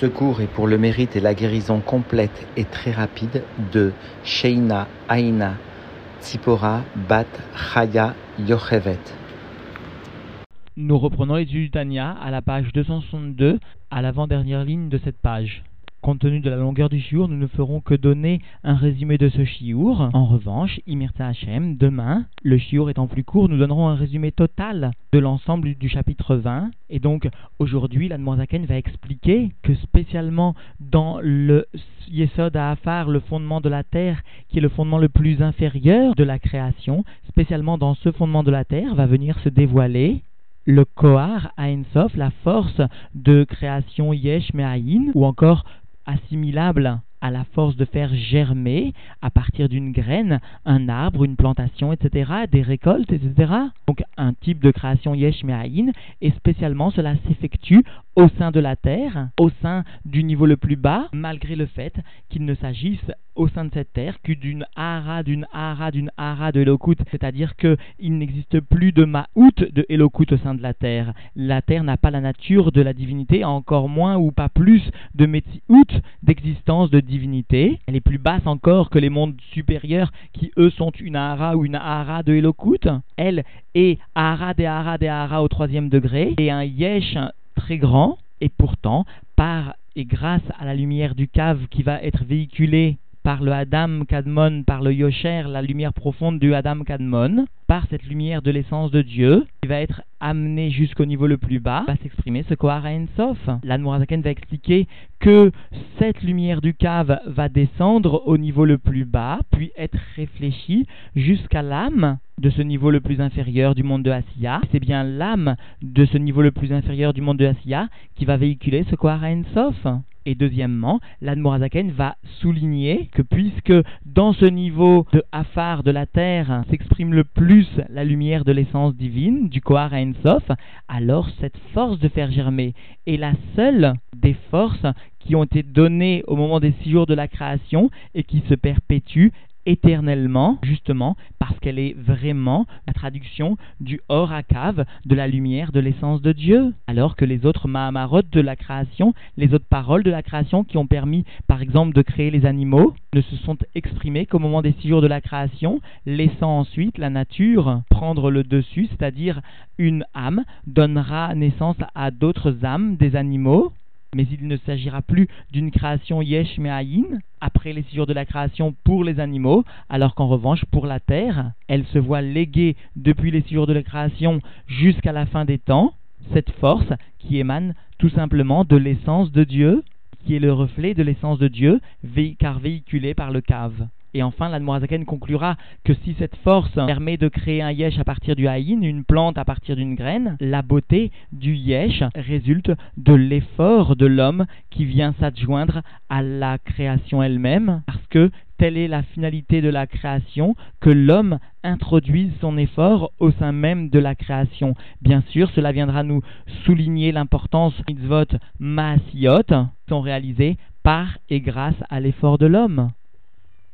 Ce cours est pour le mérite et la guérison complète et très rapide de Sheina Aina Tzipora Bat Chaya Yochevet. Nous reprenons Tanya à la page 262, à l'avant-dernière ligne de cette page. Compte tenu de la longueur du shiur, nous ne ferons que donner un résumé de ce shiur. En revanche, Imirta Hashem, demain, le shiur étant plus court, nous donnerons un résumé total de l'ensemble du chapitre 20. Et donc, aujourd'hui, la Zaken va expliquer que spécialement dans le Yesod Afar, le fondement de la terre, qui est le fondement le plus inférieur de la création, spécialement dans ce fondement de la terre, va venir se dévoiler le Kohar Sof, la force de création Yesh Me'ayin, ou encore assimilable à la force de faire germer à partir d'une graine un arbre, une plantation, etc., des récoltes, etc. Donc un type de création yesh et spécialement cela s'effectue au sein de la terre, au sein du niveau le plus bas, malgré le fait qu'il ne s'agisse au sein de cette terre que d'une hara, d'une hara, d'une hara de Elokut, c'est-à-dire qu'il n'existe plus de Ma'out de Elokut au sein de la terre. La terre n'a pas la nature de la divinité, encore moins ou pas plus de Metsiout d'existence de divinité. Elle est plus basse encore que les mondes supérieurs qui eux sont une hara ou une hara de Elokut. Elle est hara des hara des hara au troisième degré et un yesh très grand et pourtant par et grâce à la lumière du cave qui va être véhiculée par le Adam Kadmon, par le Yosher, la lumière profonde du Adam Kadmon, par cette lumière de l'essence de Dieu, qui va être amené jusqu'au niveau le plus bas, va s'exprimer ce Kohara Ensof. L'Anmorazaken va expliquer que cette lumière du cave va descendre au niveau le plus bas, puis être réfléchie jusqu'à l'âme de ce niveau le plus inférieur du monde de Asiya. C'est bien l'âme de ce niveau le plus inférieur du monde de Asiya qui va véhiculer ce Kohara Ensof. Et deuxièmement, l'Admorazaken va souligner que puisque dans ce niveau de Afar de la terre s'exprime le plus la lumière de l'essence divine, du Kohar à alors cette force de faire germer est la seule des forces qui ont été données au moment des six jours de la création et qui se perpétuent éternellement, justement parce qu'elle est vraiment la traduction du or à cave, de la lumière, de l'essence de Dieu. Alors que les autres Mahamarot de la création, les autres paroles de la création qui ont permis, par exemple, de créer les animaux, ne se sont exprimées qu'au moment des six jours de la création, laissant ensuite la nature prendre le dessus, c'est-à-dire une âme donnera naissance à d'autres âmes des animaux, mais il ne s'agira plus d'une création yesh me'ayin, après les six jours de la création pour les animaux, alors qu'en revanche, pour la terre, elle se voit léguée depuis les six jours de la création jusqu'à la fin des temps, cette force qui émane tout simplement de l'essence de Dieu, qui est le reflet de l'essence de Dieu, car véhiculée par le cave. Et enfin, l'Admorazaken conclura que si cette force permet de créer un yesh à partir du haïn, une plante à partir d'une graine, la beauté du yesh résulte de l'effort de l'homme qui vient s'adjoindre à la création elle-même, parce que telle est la finalité de la création, que l'homme introduise son effort au sein même de la création. Bien sûr, cela viendra nous souligner l'importance des mitzvot maasiot, sont réalisés par et grâce à l'effort de l'homme.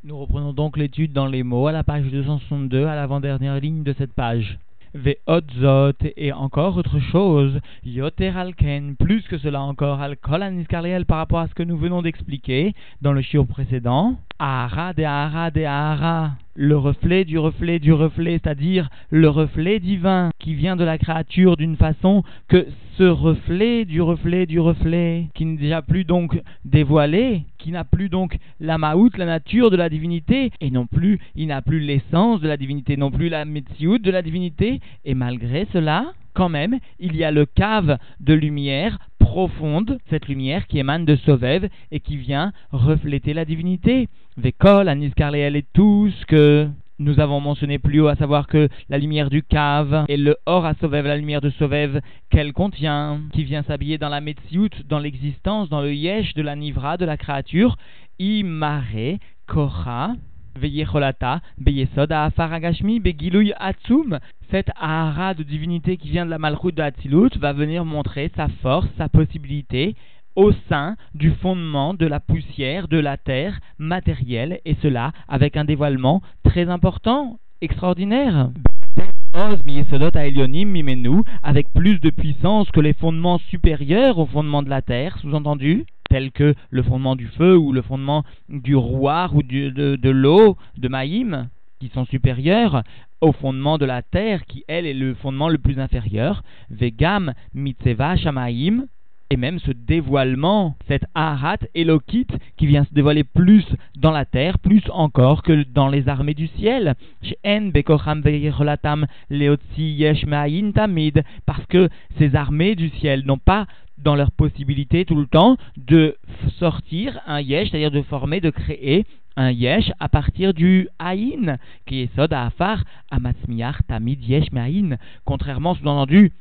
Nous reprenons donc l'étude dans les mots à la page 262, à l'avant-dernière ligne de cette page. Ve'otzot et encore autre chose, yoter alken, plus que cela encore, alkol aniskarliel par rapport à ce que nous venons d'expliquer dans le chiot précédent, ara de ara de ara, le reflet du reflet du reflet, c'est-à-dire le reflet divin qui vient de la créature d'une façon que ce reflet du reflet du reflet, qui n'est déjà plus donc dévoilé, qui n'a plus donc la maout, la nature de la divinité, et non plus, il n'a plus l'essence de la divinité, non plus la metsiout de la divinité, et malgré cela, quand même, il y a le cave de lumière profonde, cette lumière qui émane de Sovev et qui vient refléter la divinité. Vekol, Anis Karleel et tout ce que nous avons mentionné plus haut, à savoir que la lumière du cave et le or à Sovev, la lumière de Sovev qu'elle contient, qui vient s'habiller dans la Metsiout, dans l'existence, dans le Yesh de la Nivra, de la créature, Imare, Kora, Veyecholata, Beyesod, Afaragashmi, Begiluy Atsum, cette Ahara de divinité qui vient de la Malchut de Hatzilut va venir montrer sa force, sa possibilité au sein du fondement de la poussière de la terre matérielle, et cela avec un dévoilement très important, extraordinaire. avec plus de puissance que les fondements supérieurs aux fondements de la terre, sous-entendu, tels que le fondement du feu ou le fondement du roi ou de, de l'eau, de Maïm, qui sont supérieurs au fondement de la terre, qui elle est le fondement le plus inférieur, Vegam Mitzeva Shamaim, et même ce dévoilement, cette ahat elokit qui vient se dévoiler plus dans la terre, plus encore que dans les armées du ciel. Parce que ces armées du ciel n'ont pas dans leur possibilité tout le temps de sortir un yesh, c'est-à-dire de former, de créer un yesh à partir du haïn, qui est sod afar amatzmiach tamid yesh me'aïn. Contrairement, sous-entendu,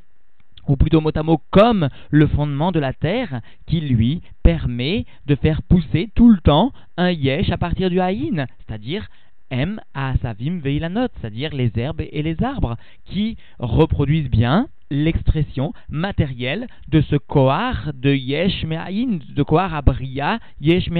ou plutôt mot à mot comme le fondement de la terre, qui lui permet de faire pousser tout le temps un yesh à partir du haïn, c'est-à-dire M asavim veilanot, c'est-à-dire les herbes et les arbres, qui reproduisent bien l'expression matérielle de ce Kohar de Yesh de Kohar Abria Yesh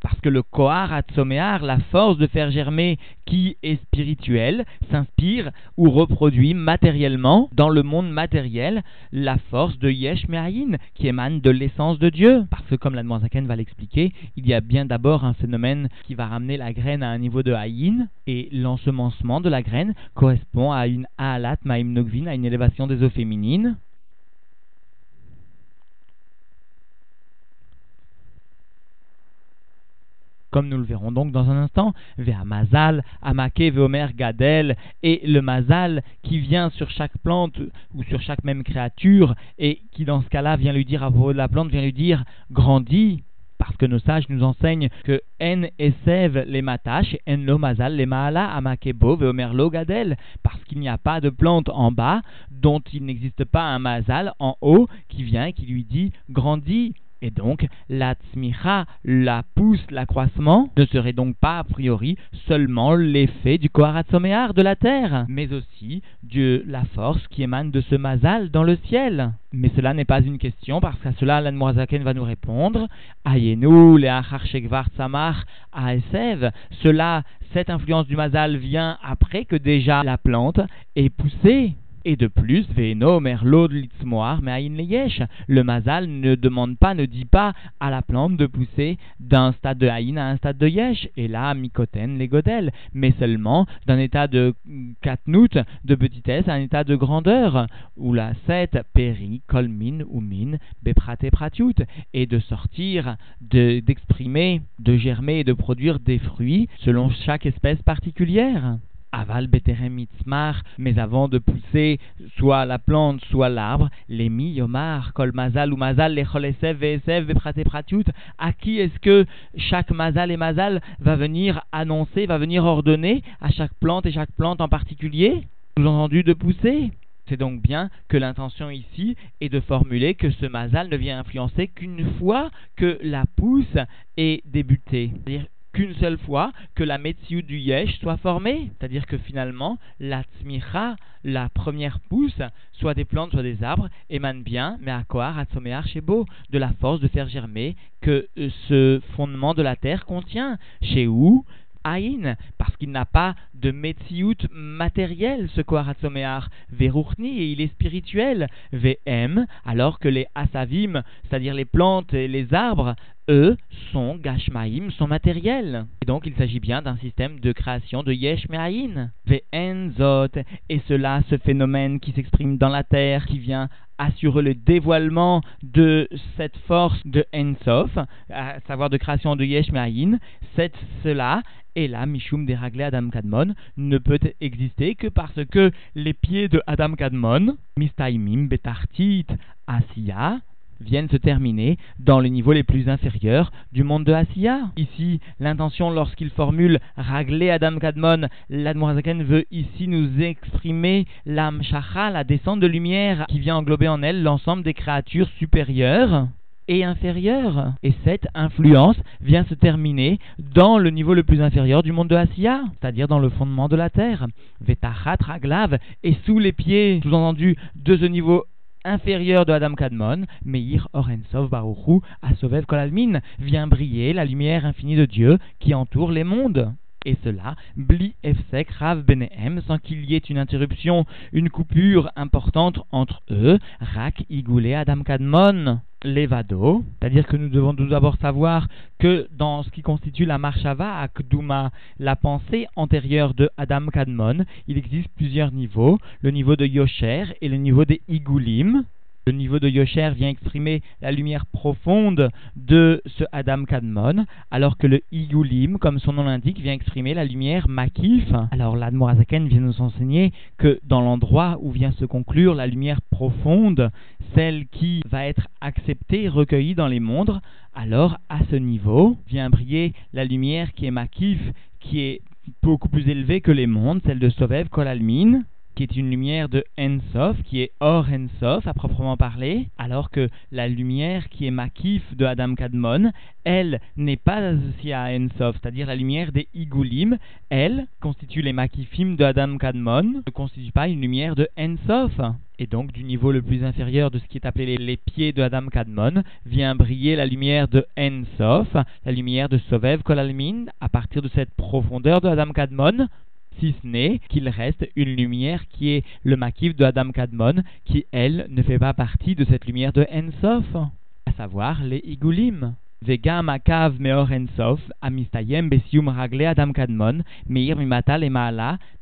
Parce que le Kohar Atzomear, la force de faire germer qui est spirituelle, s'inspire ou reproduit matériellement dans le monde matériel la force de Yesh qui émane de l'essence de Dieu. Parce que comme la Zaken va l'expliquer, il y a bien d'abord un phénomène qui va ramener la graine à un niveau de Haïn et l'ensemencement de la graine correspond à une Ahalat Maim Nogvin, à une élévation des eaux féminine. Comme nous le verrons donc dans un instant, vers Mazal, Amake, Veomer, Gadel, et le Mazal qui vient sur chaque plante ou sur chaque même créature, et qui dans ce cas-là vient lui dire à propos de la plante, vient lui dire grandis, parce que nos sages nous enseignent que en esev les matash, en lo mazal les maala amakebo veomer lo gadel, parce qu'il n'y a pas de plante en bas dont il n'existe pas un mazal en haut qui vient et qui lui dit grandis. Et donc, la tzmicha, la pousse, l'accroissement, ne serait donc pas a priori seulement l'effet du koharatsoméar de la terre, mais aussi de la force qui émane de ce mazal dans le ciel. Mais cela n'est pas une question, parce qu'à cela, l'Anmoazaken va nous répondre Ayenu, le samar samar aesev. Cela, cette influence du mazal vient après que déjà la plante est poussée. Et de plus. Le mazal ne demande pas, ne dit pas à la plante de pousser d'un stade de haïn à un stade de yesh. Et là, mikoten les godel. Mais seulement d'un état de katnout, de petitesse, à un état de grandeur. Ou la set peri kolmin ou beprate pratiut. Et de sortir, d'exprimer, de germer et de produire des fruits selon chaque espèce particulière aval beterem mais avant de pousser soit la plante, soit l'arbre, les mi yomar, kol mazal ou mazal, les cholesev, vesev, veprate pratiut, à qui est-ce que chaque mazal et mazal va venir annoncer, va venir ordonner à chaque plante et chaque plante en particulier, sous-entendu de pousser? C'est donc bien que l'intention ici est de formuler que ce mazal ne vient influencer qu'une fois que la pousse est débutée. C'est-à-dire qu'une seule fois que la Metziou du Yesh soit formée. C'est-à-dire que finalement, la Tzmicha, la première pousse, soit des plantes, soit des arbres, émane bien, mais à quoi chez beau, de la force de faire germer que euh, ce fondement de la terre contient. Chez où Aïn, parce qu'il n'a pas de Metsiout matériel, ce Koharatzomear, Veruchni, et il est spirituel, VM, alors que les Asavim, c'est-à-dire les plantes et les arbres, eux, sont Gashmaim, sont matériels. Et donc il s'agit bien d'un système de création de Yesh Ve'enzot, et cela, ce phénomène qui s'exprime dans la terre, qui vient assurer le dévoilement de cette force de Ensof, à savoir de création de Yesh c'est cela. Et là, Mishum déraglé Adam Kadmon ne peut exister que parce que les pieds de Adam Kadmon, Mistaimim Betartit Asiya, viennent se terminer dans les niveaux les plus inférieurs du monde de Asiya. Ici, l'intention lorsqu'il formule ragler Adam Kadmon, l'Admorazaken veut ici nous exprimer l'Amshacha, la descente de lumière qui vient englober en elle l'ensemble des créatures supérieures et inférieure. Et cette influence vient se terminer dans le niveau le plus inférieur du monde de Asiya, c'est-à-dire dans le fondement de la terre. Vetachat Raglav, et sous les pieds, sous-entendu, de ce niveau inférieur de Adam Kadmon, Meir Orensov Baruchu, Asovev Kolalmin, vient briller la lumière infinie de Dieu qui entoure les mondes et cela, bli efsek rav benehem, sans qu'il y ait une interruption, une coupure importante entre eux, rak igoulé adam kadmon. Levado, c'est-à-dire que nous devons tout d'abord savoir que dans ce qui constitue la marshava akduma, la pensée antérieure de Adam Kadmon, il existe plusieurs niveaux, le niveau de Yosher et le niveau des Igulim. Le niveau de Yosher vient exprimer la lumière profonde de ce Adam Kadmon, alors que le Igulim, comme son nom l'indique, vient exprimer la lumière Makif. Alors l'Admorazaken vient nous enseigner que dans l'endroit où vient se conclure la lumière profonde, celle qui va être acceptée, recueillie dans les mondes, alors à ce niveau vient briller la lumière qui est Makif, qui est beaucoup plus élevée que les mondes, celle de Sovev Kolalmin qui est une lumière de Ensof, qui est hors Ensof à proprement parler, alors que la lumière qui est Makif de Adam Kadmon, elle n'est pas associée à Ensof, c'est-à-dire la lumière des Igulim, elle constitue les Makifim de Adam Kadmon, ne constitue pas une lumière de Ensof. Et donc, du niveau le plus inférieur de ce qui est appelé les, pieds de Adam Kadmon, vient briller la lumière de Ensof, la lumière de Sovev Kolalmin, à partir de cette profondeur de Adam Kadmon, si ce n'est qu'il reste une lumière qui est le makif de Adam Kadmon, qui elle ne fait pas partie de cette lumière de Ensof, à savoir les Igulim. Vegam akav meor ensof, amistayem besium ragle Adam Kadmon, meir mimatal et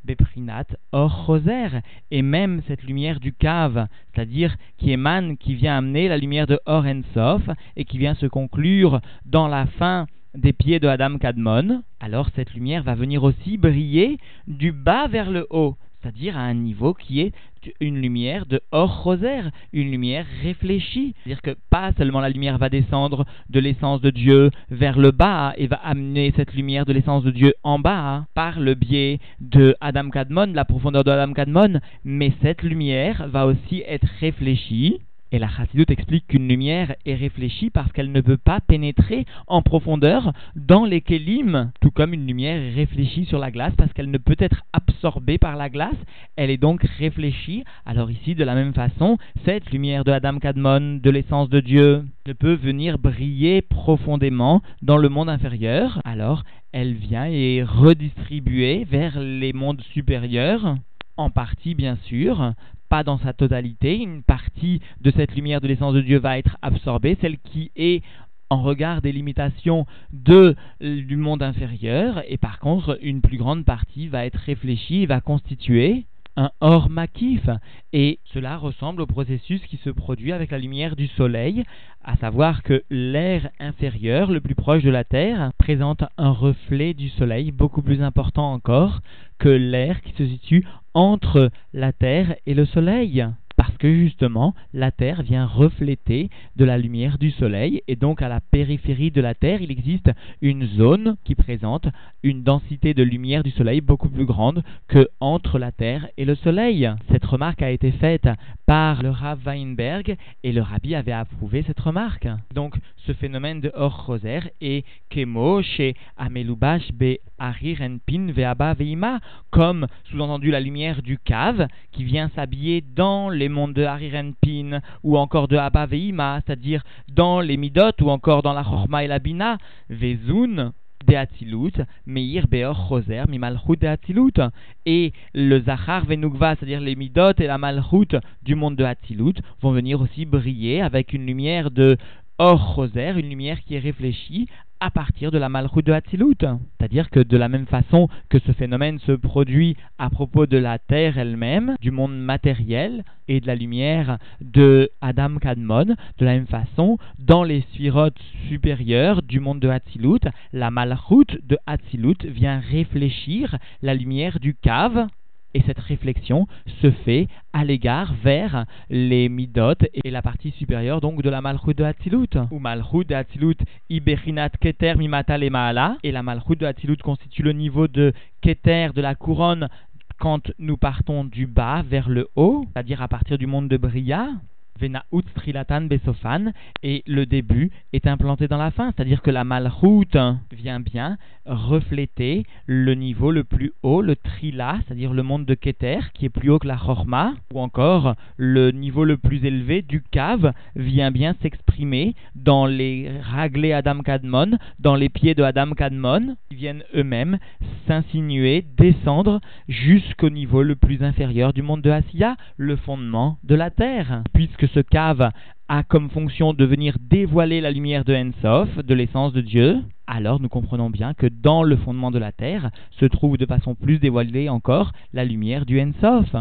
beprinat or choser. Et même cette lumière du cave, c'est-à-dire qui émane, qui vient amener la lumière de Or Ensof, et qui vient se conclure dans la fin des pieds de Adam Kadmon, alors cette lumière va venir aussi briller du bas vers le haut, c'est-à-dire à un niveau qui est une lumière de hors rosaire, une lumière réfléchie. C'est-à-dire que pas seulement la lumière va descendre de l'essence de Dieu vers le bas et va amener cette lumière de l'essence de Dieu en bas par le biais de Adam Kadmon, la profondeur de Adam Kadmon, mais cette lumière va aussi être réfléchie et la Chassidut explique qu'une lumière est réfléchie parce qu'elle ne peut pas pénétrer en profondeur dans les kelim, tout comme une lumière est réfléchie sur la glace parce qu'elle ne peut être absorbée par la glace, elle est donc réfléchie. Alors ici, de la même façon, cette lumière de Adam Kadmon, de l'essence de Dieu, ne peut venir briller profondément dans le monde inférieur, alors elle vient et est redistribuée vers les mondes supérieurs en partie bien sûr, pas dans sa totalité. Une partie de cette lumière de l'essence de Dieu va être absorbée, celle qui est en regard des limitations du monde inférieur, et par contre, une plus grande partie va être réfléchie va constituer un or makif. Et cela ressemble au processus qui se produit avec la lumière du soleil, à savoir que l'air inférieur, le plus proche de la Terre, présente un reflet du soleil beaucoup plus important encore que l'air qui se situe entre la Terre et le soleil parce que justement la Terre vient refléter de la lumière du Soleil et donc à la périphérie de la Terre il existe une zone qui présente une densité de lumière du Soleil beaucoup plus grande que entre la Terre et le Soleil. Cette remarque a été faite par le Rav Weinberg et le Rabbi avait approuvé cette remarque. Donc ce phénomène de Or Roser est Kemo chez Amelubash be Arirenpin Veaba Veima comme sous-entendu la lumière du cave qui vient s'habiller dans les mondes de Harirenpin ou encore de Abba Veima, c'est-à-dire dans les Midot ou encore dans la Chorma et la Bina, Vezun, de Meir Beor Choser, Mimalchut de Et le Zachar Venugva, c'est-à-dire les Midot et la Malchut du monde de Hatzilut, vont venir aussi briller avec une lumière de Or Choser, une lumière qui est réfléchie à partir de la malchut de Hatzilut. C'est-à-dire que de la même façon que ce phénomène se produit à propos de la terre elle-même, du monde matériel et de la lumière de Adam Kadmon, de la même façon, dans les sphirotes supérieures du monde de Hatzilut, la malchut de Hatzilut vient réfléchir la lumière du cave et cette réflexion se fait à l'égard vers les midot et la partie supérieure donc de la malchut de Hatzilut. Ou malchut de Hatzilut iberinat keter mimata le maala. Et la malchut de Hatzilut constitue le niveau de keter de la couronne quand nous partons du bas vers le haut, c'est-à-dire à partir du monde de Bria. Venaout Trilatan Besofan, et le début est implanté dans la fin, c'est-à-dire que la malchut vient bien refléter le niveau le plus haut, le trila, c'est-à-dire le monde de Keter, qui est plus haut que la Chorma, ou encore le niveau le plus élevé du Kav vient bien s'exprimer dans les raglés Adam Kadmon, dans les pieds de Adam Kadmon, qui viennent eux-mêmes s'insinuer, descendre jusqu'au niveau le plus inférieur du monde de Asiya, le fondement de la terre. Puisque ce cave a comme fonction de venir dévoiler la lumière de Ensof, de l'essence de Dieu, alors nous comprenons bien que dans le fondement de la terre se trouve de façon plus dévoilée encore la lumière du Ensof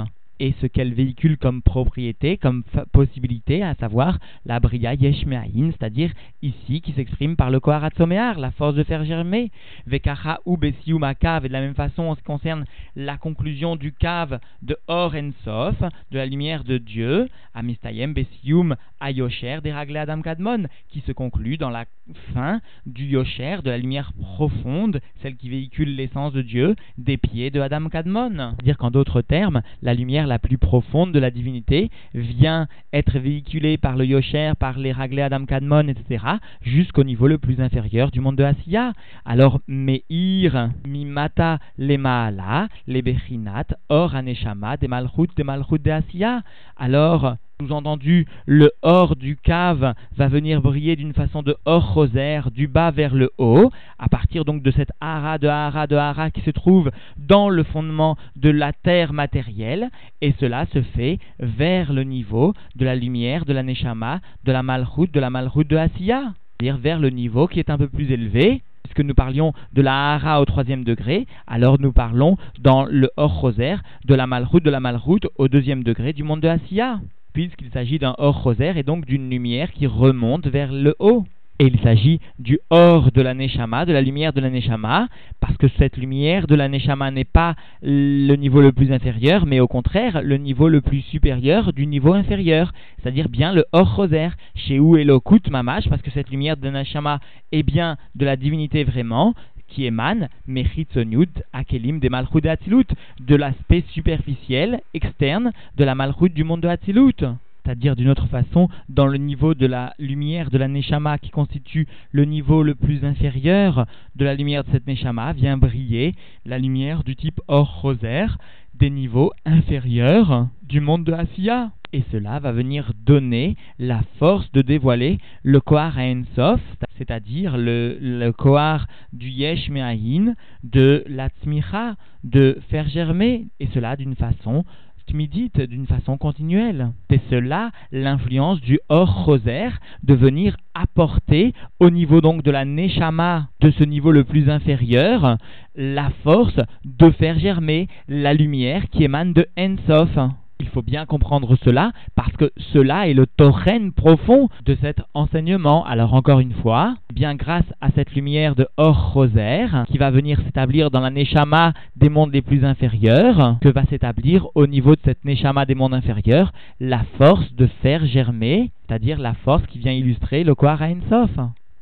et ce qu'elle véhicule comme propriété, comme possibilité, à savoir la Bria Yeshmeahin, c'est-à-dire ici qui s'exprime par le Koharatzomear, la force de faire germer, Vekacha ou Besium Akav, et de la même façon en ce qui concerne la conclusion du cave de Or Ensof, de la lumière de Dieu, Amistayem Besium Ayosher, des Adam Kadmon, qui se conclut dans la fin du Yosher, de la lumière profonde, celle qui véhicule l'essence de Dieu, des pieds de Adam Kadmon. C'est-à-dire qu'en d'autres termes, la lumière la plus profonde de la divinité vient être véhiculée par le Yosher, par les Raglé Adam Kadmon, etc., jusqu'au niveau le plus inférieur du monde de Asiya. Alors, Meir, Mimata, Lemaala, les Bechinat, Or, Aneshama, des Malchut, des Malchut de Asiya. Alors, sous-entendu, le or du cave va venir briller d'une façon de or rosaire, du bas vers le haut, à partir donc de cette hara de hara de hara qui se trouve dans le fondement de la terre matérielle, et cela se fait vers le niveau de la lumière, de la neshama, de la malchut, de la malchut de Asiya, c'est-à-dire vers le niveau qui est un peu plus élevé, puisque nous parlions de la hara au troisième degré, alors nous parlons dans le or rosaire de la malchut, de la malchut au deuxième degré du monde de Asiya puisqu'il s'agit d'un or rosaire et donc d'une lumière qui remonte vers le haut. Et il s'agit du or de la Neshama, de la lumière de la Neshama, parce que cette lumière de la Neshama n'est pas le niveau le plus inférieur, mais au contraire le niveau le plus supérieur du niveau inférieur, c'est-à-dire bien le or rosaire, chez où est l'okut mamash, parce que cette lumière de la Neshama est bien de la divinité vraiment, qui émane, Mechitzonyut, Akelim, des Malchut de Hatzilut, de l'aspect superficiel, externe, de la Malchut du monde de. C'est-à-dire d'une autre façon, dans le niveau de la lumière de la Neshama qui constitue le niveau le plus inférieur de la lumière de cette Neshama, vient briller la lumière du type or rosaire des niveaux inférieurs du monde de Asiya. Et cela va venir donner la force de dévoiler le Kohar Ensof, c'est-à-dire le, le du Yesh Me'ahin, de la Tzmicha, de faire germer, et cela d'une façon tmidite, d'une façon continuelle. C'est cela l'influence du Or Rosaire de venir apporter au niveau donc de la Neshama, de ce niveau le plus inférieur, la force de faire germer la lumière qui émane de Ensof. Il faut bien comprendre cela parce que cela est le torrent profond de cet enseignement. Alors encore une fois, bien grâce à cette lumière de Or Rosaire qui va venir s'établir dans la Neshama des mondes les plus inférieurs, que va s'établir au niveau de cette Neshama des mondes inférieurs la force de faire germer, c'est-à-dire la force qui vient illustrer le Kohar Sof.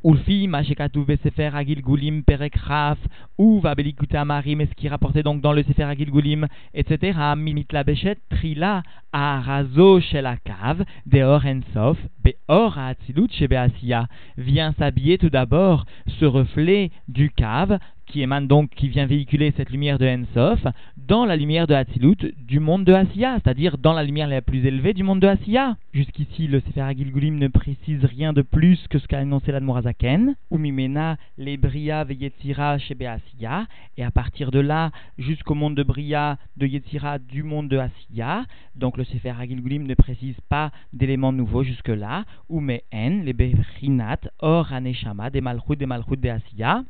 Ulfi, Mashekatu Sefer Agil Gulim Perek Raf, ou Vabelikute Amarim, et ce qui rapportait donc dans le Sefer Agil Gulim, etc. Mimit la Bechet, Trila, Arazo Shelakav, Deor Ensof, Beor Atzilut Shebeasia, vient s'habiller tout d'abord ce reflet du cave qui émane donc, qui vient véhiculer cette lumière de Ensof, dans la lumière de Hatzilut du monde de Asiya, c'est-à-dire dans la lumière la plus élevée du monde de Asiya. Jusqu'ici, le Sefer Agilgulim ne précise rien de plus que ce qu'a annoncé l'Admorazaken, ou Mimena, les Bria Yetzira chez Asiya, et à partir de là, jusqu'au monde de Bria, de Yetzira du monde de Asiya, donc le Sefer Agilgulim ne précise pas d'éléments nouveaux jusque-là, ou Mehen, les Berinat, Or Aneshama, des Malchut, des Malchut de Asiya,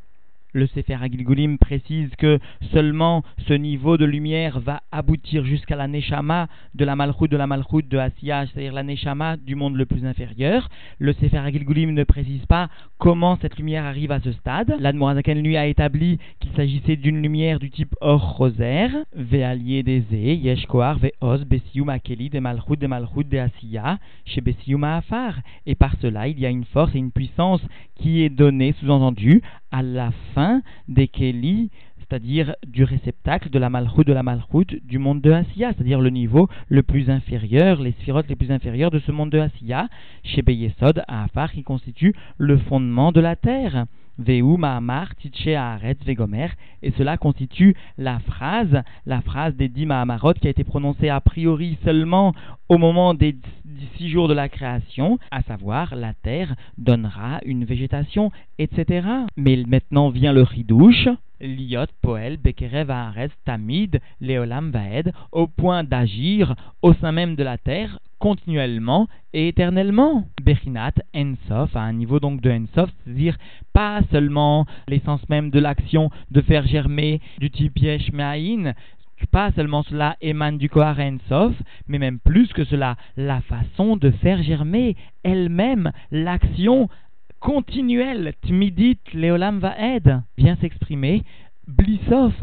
le Sefer Agilgulim précise que seulement ce niveau de lumière va aboutir jusqu'à la Neshama de la Malchut de la Malchut de Asiya, c'est-à-dire la Neshama du monde le plus inférieur. Le Sefer Agilgulim ne précise pas comment cette lumière arrive à ce stade. L'Admorazaken lui a établi qu'il s'agissait d'une lumière du type or rosaire, Ve'alier des Yeshkoar, Ve'oz, Besium Akeli, de Malchut, de Malchut de Asiya, chez Besium Afar. Et par cela, il y a une force et une puissance qui est donnée, sous-entendu, à la fin des Kéli, c'est-à-dire du réceptacle de la malchoute de la malchoute du monde de Asiya, c'est-à-dire le niveau le plus inférieur, les sphirotes les plus inférieures de ce monde de Asiya, chez Beyesod à Afar, qui constitue le fondement de la terre. Et cela constitue la phrase, la phrase des dix Mahamarot qui a été prononcée a priori seulement au moment des six jours de la création, à savoir la terre donnera une végétation, etc. Mais maintenant vient le ridouche, Liot, Poel, Bekerev, Haaretz, Tamid, Leolam, Vaed, au point d'agir au sein même de la terre continuellement et éternellement. Bechinat, Ensof, à un niveau donc de Ensof, c'est-à-dire pas seulement l'essence même de l'action de faire germer du type Yesh pas seulement cela émane du Kohar Ensof, mais même plus que cela, la façon de faire germer elle-même l'action continuelle, Tmidit Leolam Vaed, vient s'exprimer Blissof,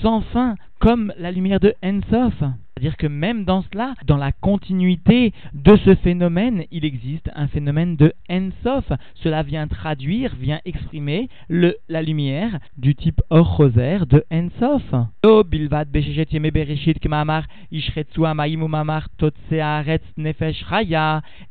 sans fin, comme la lumière de Ensof. C'est-à-dire que même dans cela, dans la continuité de ce phénomène, il existe un phénomène de Ensof. Cela vient traduire, vient exprimer la lumière du type Or de Ensof.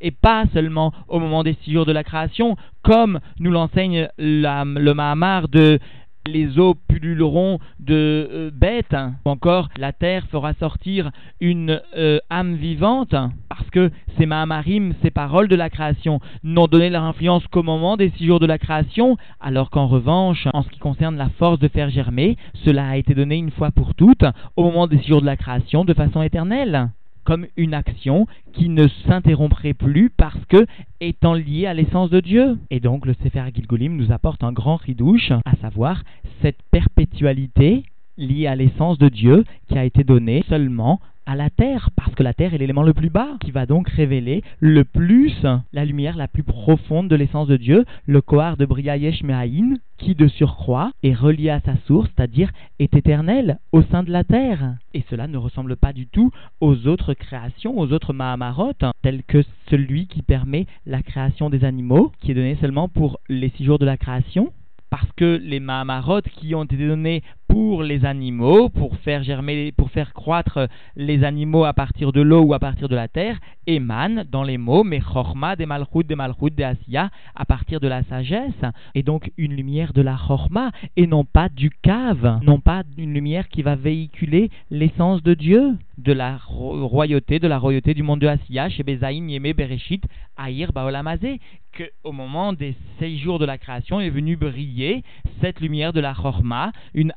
Et pas seulement au moment des six jours de la création, comme nous l'enseigne le Mahamar de les eaux pulluleront de euh, bêtes, hein. ou encore la terre fera sortir une euh, âme vivante, parce que ces Mahamarim, ces paroles de la création, n'ont donné leur influence qu'au moment des six jours de la création, alors qu'en revanche, en ce qui concerne la force de faire germer, cela a été donné une fois pour toutes au moment des six jours de la création de façon éternelle comme une action qui ne s'interromprait plus parce que étant liée à l'essence de Dieu. Et donc le Sefer Gilgolim nous apporte un grand ridouche, à savoir cette perpétualité liée à l'essence de Dieu qui a été donnée seulement à la terre, parce que la terre est l'élément le plus bas, qui va donc révéler le plus la lumière la plus profonde de l'essence de Dieu, le Kohar de Briayesh Mehaïn, qui de surcroît est relié à sa source, c'est-à-dire est éternel au sein de la terre. Et cela ne ressemble pas du tout aux autres créations, aux autres Mahamarot, tels que celui qui permet la création des animaux, qui est donné seulement pour les six jours de la création, parce que les Mahamarot qui ont été donnés pour les animaux, pour faire germer, pour faire croître les animaux à partir de l'eau ou à partir de la terre, émanent dans les mots mais chorma des malchut des malchut des asiya à partir de la sagesse, et donc une lumière de la chorma et non pas du cave, non pas une lumière qui va véhiculer l'essence de Dieu, de la royauté, de la royauté du monde de Asiya, chez Bezaïn, Yeme, Bereshit, Aïr, Baolamazé, que au moment des sept jours de la création est venue briller cette lumière de la chorma, une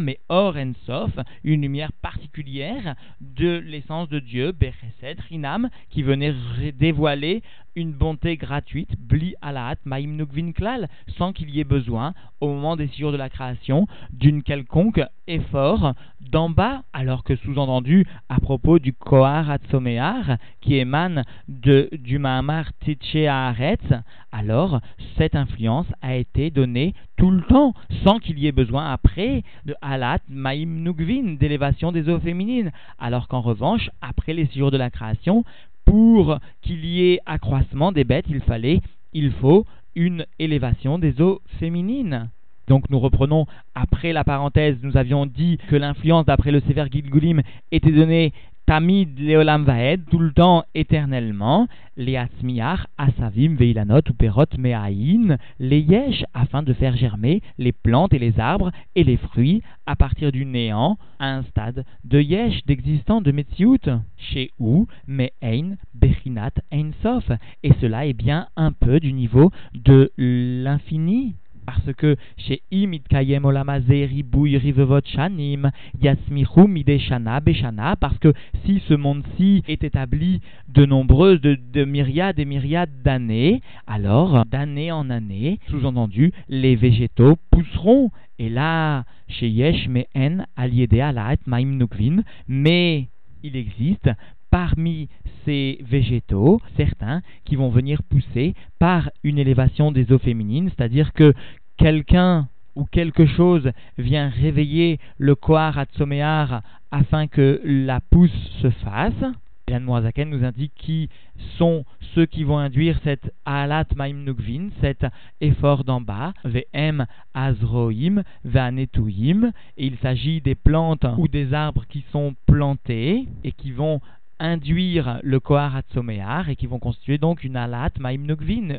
mais Or Ensof, une lumière particulière de l'essence de Dieu, Becheset, Rinam, qui venait dévoiler une bonté gratuite, Bli Alaat, Maim Nukvin Klal, sans qu'il y ait besoin, au moment des jours de la création, d'une quelconque effort d'en bas, alors que sous-entendu, à propos du Kohar Atzomear, qui émane de, du Mahamar Haaretz, alors cette influence a été donnée tout le temps, sans qu'il y ait besoin après de Alat Maim Nukvin, d'élévation des eaux féminines, alors qu'en revanche, après les jours de la création, pour qu'il y ait accroissement des bêtes, il fallait, il faut une élévation des eaux féminines. Donc nous reprenons après la parenthèse, nous avions dit que l'influence d'après le Sefer Gilgulim était donnée Tamid Leolam Vaed, tout le temps éternellement, les Atzmiach, Asavim, Veilanot, Uperot, Meaïn, les Yesh, afin de faire germer les plantes et les arbres et les fruits à partir du néant à un stade de Yesh, d'existant, de Metsiout, chez où Me'ein, Bechinat, Ein Sof. Et cela est bien un peu du niveau de l'infini parce que chez Imit Kayem Olamaze Ribouy Rivevot Shanim Yasmichu Mideshana Beshana, parce que si ce monde-ci est établi de nombreuses, de, myriades et myriades d'années, alors d'année en année, sous-entendu, les végétaux pousseront. Et là, chez Yesh Mehen Aliede Alaat Maim Nukvin, mais il existe parmi ces végétaux, certains qui vont venir pousser par une élévation des eaux féminines, c'est-à-dire que quelqu'un ou quelque chose vient réveiller le Kohar Atsomear afin que la pousse se fasse. Yann Moazaken nous indique qui sont ceux qui vont induire cette Alat Maim Nukvin, cet effort d'en bas, Vm Azroim, Vanetuim, et il s'agit des plantes ou des arbres qui sont plantés et qui vont induire le Kohar Atzomear et qui vont constituer donc une Alat Maim Nukvin,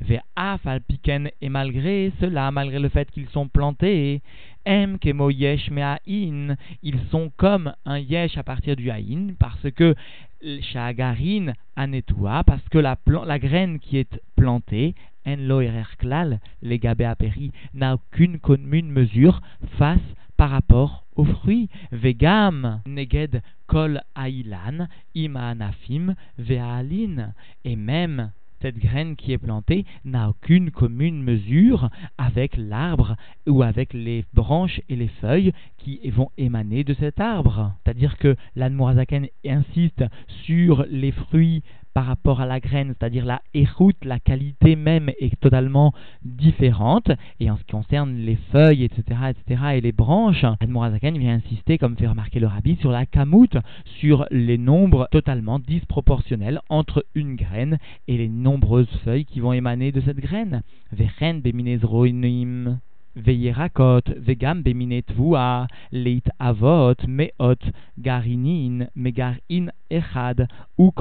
Ve'af alpiken, et malgré cela, malgré le fait qu'ils sont plantés, Em kemo yesh me'ahin, ils sont comme un yesh à partir du haïn, parce que shagarin anetua, parce que la, la graine qui est plantée, en lo klal, les aperi, n'a aucune commune mesure face par rapport aux fruits. Vegam, neged, kol ailan, ima anafim, ve'alin. Et même cette graine qui est plantée n'a aucune commune mesure avec l'arbre ou avec les branches et les feuilles qui vont émaner de cet arbre. C'est-à-dire que l'Anmorazaken insiste sur les fruits par rapport à la graine, c'est-à-dire la éroute, la qualité même est totalement différente. Et en ce qui concerne les feuilles, etc., etc., et les branches, Admorazaken vient insister, comme fait remarquer le rabbi, sur la kamout, sur les nombres totalement disproportionnels entre une graine et les nombreuses feuilles qui vont émaner de cette graine. Veyerakot, vegam leit avot, meot, garinin, megarin echad, ou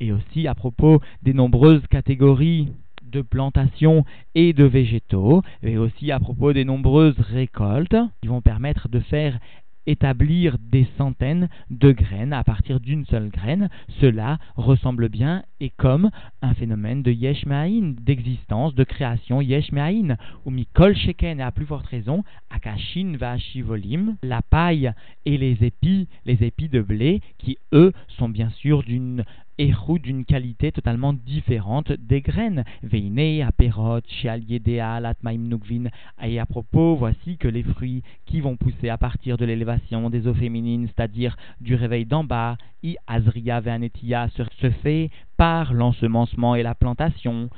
Et aussi à propos des nombreuses catégories de plantations et de végétaux, et aussi à propos des nombreuses récoltes qui vont permettre de faire établir des centaines de graines à partir d'une seule graine, cela ressemble bien et comme un phénomène de yesh d'existence, de création yesh ou mikol sheken, et à plus forte raison, akashin va shivolim, la paille et les épis, les épis de blé, qui eux sont bien sûr d'une roux d'une qualité totalement différente des graines. Veine, aperot. Et à propos, voici que les fruits qui vont pousser à partir de l'élévation des eaux féminines, c'est-à-dire du réveil d'en bas, i azria veanetia, se fait par l'ensemencement et la plantation.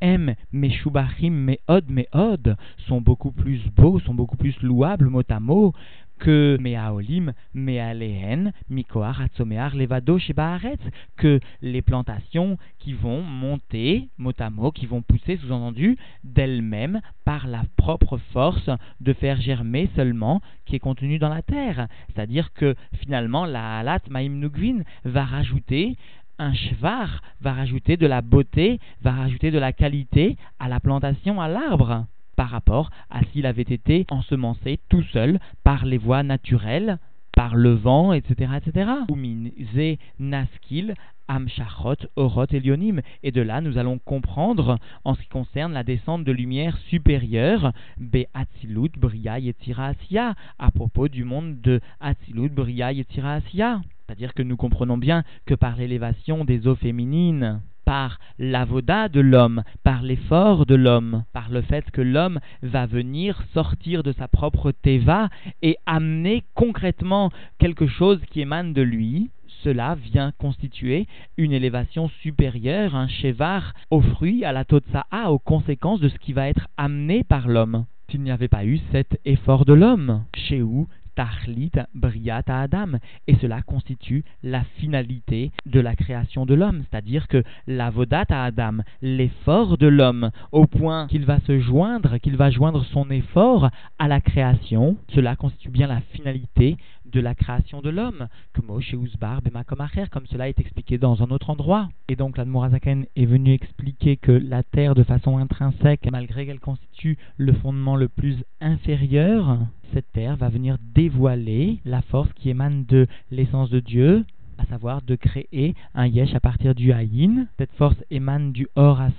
M, Meshubachim, Meod, sont beaucoup plus beaux, sont beaucoup plus louables mot à mot que Meaolim, Mealehen, Mikoar, Hatzomear, Levado, Shebaaretz, que les plantations qui vont monter, mot à mot, qui vont pousser, sous-entendu, d'elles-mêmes par la propre force de faire germer seulement qui est contenue dans la terre. C'est-à-dire que finalement, la Halat Maim Nugvin va rajouter un chevar, va rajouter de la beauté, va rajouter de la qualité à la plantation, à l'arbre par rapport à s'il avait été ensemencé tout seul par les voies naturelles, par le vent, etc. etc. naskil amshachot orot elionim. Et de là, nous allons comprendre, en ce qui concerne la descente de lumière supérieure, be atzilut bria yetzira à propos du monde de atzilut bria yetzira C'est-à-dire que nous comprenons bien que par l'élévation des eaux féminines, par l'avoda de l'homme, par l'effort de l'homme, par le fait que l'homme va venir sortir de sa propre teva et amener concrètement quelque chose qui émane de lui, cela vient constituer une élévation supérieure, un chevar aux fruits, à la totsa'a, aux conséquences de ce qui va être amené par l'homme. S'il n'y avait pas eu cet effort de l'homme, chez Tachlit Briat Adam. Et cela constitue la finalité de la création de l'homme, c'est-à-dire que la Vodat à Adam, l'effort de l'homme, au point qu'il va se joindre, qu'il va joindre son effort à la création, cela constitue bien la finalité de la création de l'homme, comme Ousbar, comme cela est expliqué dans un autre endroit. Et donc l'Admorazaken est venu expliquer que la terre, de façon intrinsèque, malgré qu'elle constitue le fondement le plus inférieur, cette terre va venir dévoiler la force qui émane de l'essence de Dieu, à savoir de créer un yesh à partir du haïn. Cette force émane du or à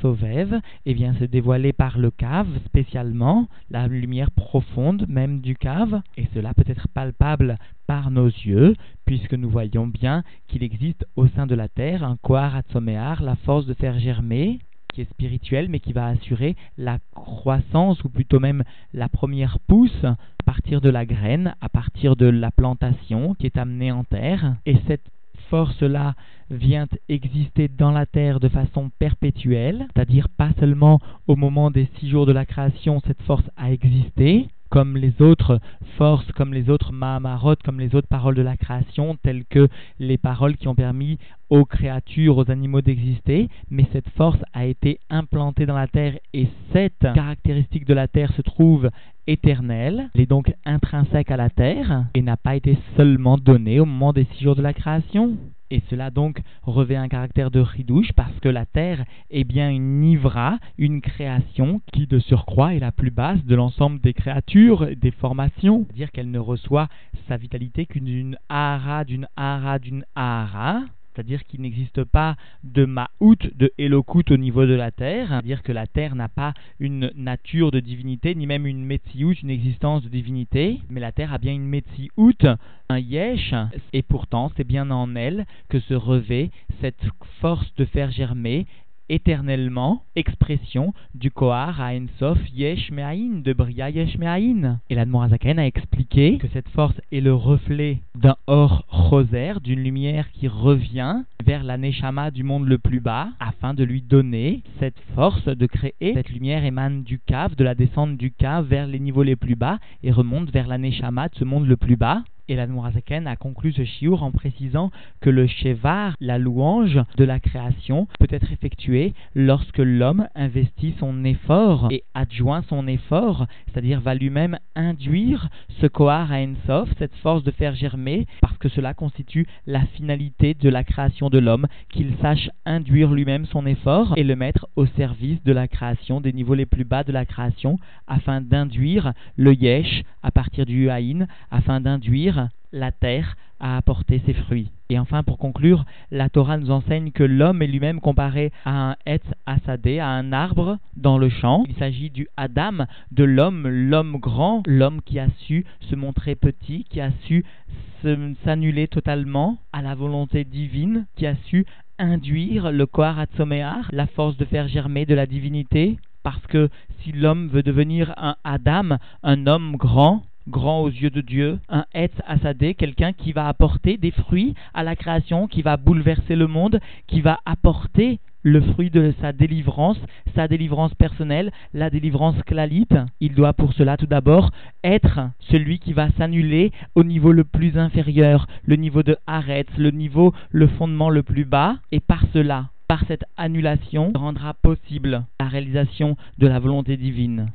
et vient se dévoiler par le cave spécialement, la lumière profonde même du cave, et cela peut être palpable par nos yeux, puisque nous voyons bien qu'il existe au sein de la terre un Kohar Atzomear, la force de faire germer, qui est spirituelle, mais qui va assurer la croissance, ou plutôt même la première pousse, à partir de la graine, à partir de la plantation qui est amenée en terre. Et cette force-là vient exister dans la terre de façon perpétuelle, c'est-à-dire pas seulement au moment des six jours de la création, cette force a existé, comme les autres forces, comme les autres Mahamarot, comme les autres paroles de la création, telles que les paroles qui ont permis aux créatures, aux animaux d'exister, mais cette force a été implantée dans la terre et cette caractéristique de la terre se trouve éternelle, elle est donc intrinsèque à la terre et n'a pas été seulement donnée au moment des six jours de la création. Et cela donc revêt un caractère de ridouche parce que la terre est bien une nivra, une création qui de surcroît est la plus basse de l'ensemble des créatures, des formations. C'est-à-dire qu'elle ne reçoit sa vitalité qu'une ahara, d'une ahara, d'une ahara c'est-à-dire qu'il n'existe pas de Ma'out, de Elokut au niveau de la terre, c'est-à-dire que la terre n'a pas une nature de divinité, ni même une Metsiout, une existence de divinité, mais la terre a bien une Metsiout, un Yesh, et pourtant c'est bien en elle que se revêt cette force de faire germer éternellement expression du Kohar à Ensof Yesh Me'ain, de Bria Yesh Me'ain. Et l'Admorazaken a expliqué que cette force est le reflet d'un or roser, d'une lumière qui revient vers la Neshama du monde le plus bas, afin de lui donner cette force de créer. Cette lumière émane du cave, de la descente du cave vers les niveaux les plus bas, et remonte vers la Neshama de ce monde le plus bas. Et l'Admorazaken a conclu ce chiour en précisant que le Shevar, la louange de la création, peut être effectué lorsque l'homme investit son effort et adjoint son effort, c'est-à-dire va lui-même induire ce Kohar à Ensof, cette force de faire germer, parce que cela constitue la finalité de la création de l'homme, qu'il sache induire lui-même son effort et le mettre au service de la création, des niveaux les plus bas de la création, afin d'induire le Yesh à partir du Haïn, afin d'induire la terre a apporté ses fruits. Et enfin, pour conclure, la Torah nous enseigne que l'homme est lui-même comparé à un Etz Asadé, à un arbre dans le champ. Il s'agit du Adam, de l'homme, l'homme grand, l'homme qui a su se montrer petit, qui a su s'annuler totalement à la volonté divine, qui a su induire le Kohar la force de faire germer de la divinité, parce que si l'homme veut devenir un Adam, un homme grand, grand aux yeux de Dieu, un Etz Asadé, quelqu'un qui va apporter des fruits à la création, qui va bouleverser le monde, qui va apporter le fruit de sa délivrance, sa délivrance personnelle, la délivrance clalite. Il doit pour cela tout d'abord être celui qui va s'annuler au niveau le plus inférieur, le niveau de Haretz, le niveau, le fondement le plus bas, et par cela, par cette annulation, rendra possible la réalisation de la volonté divine.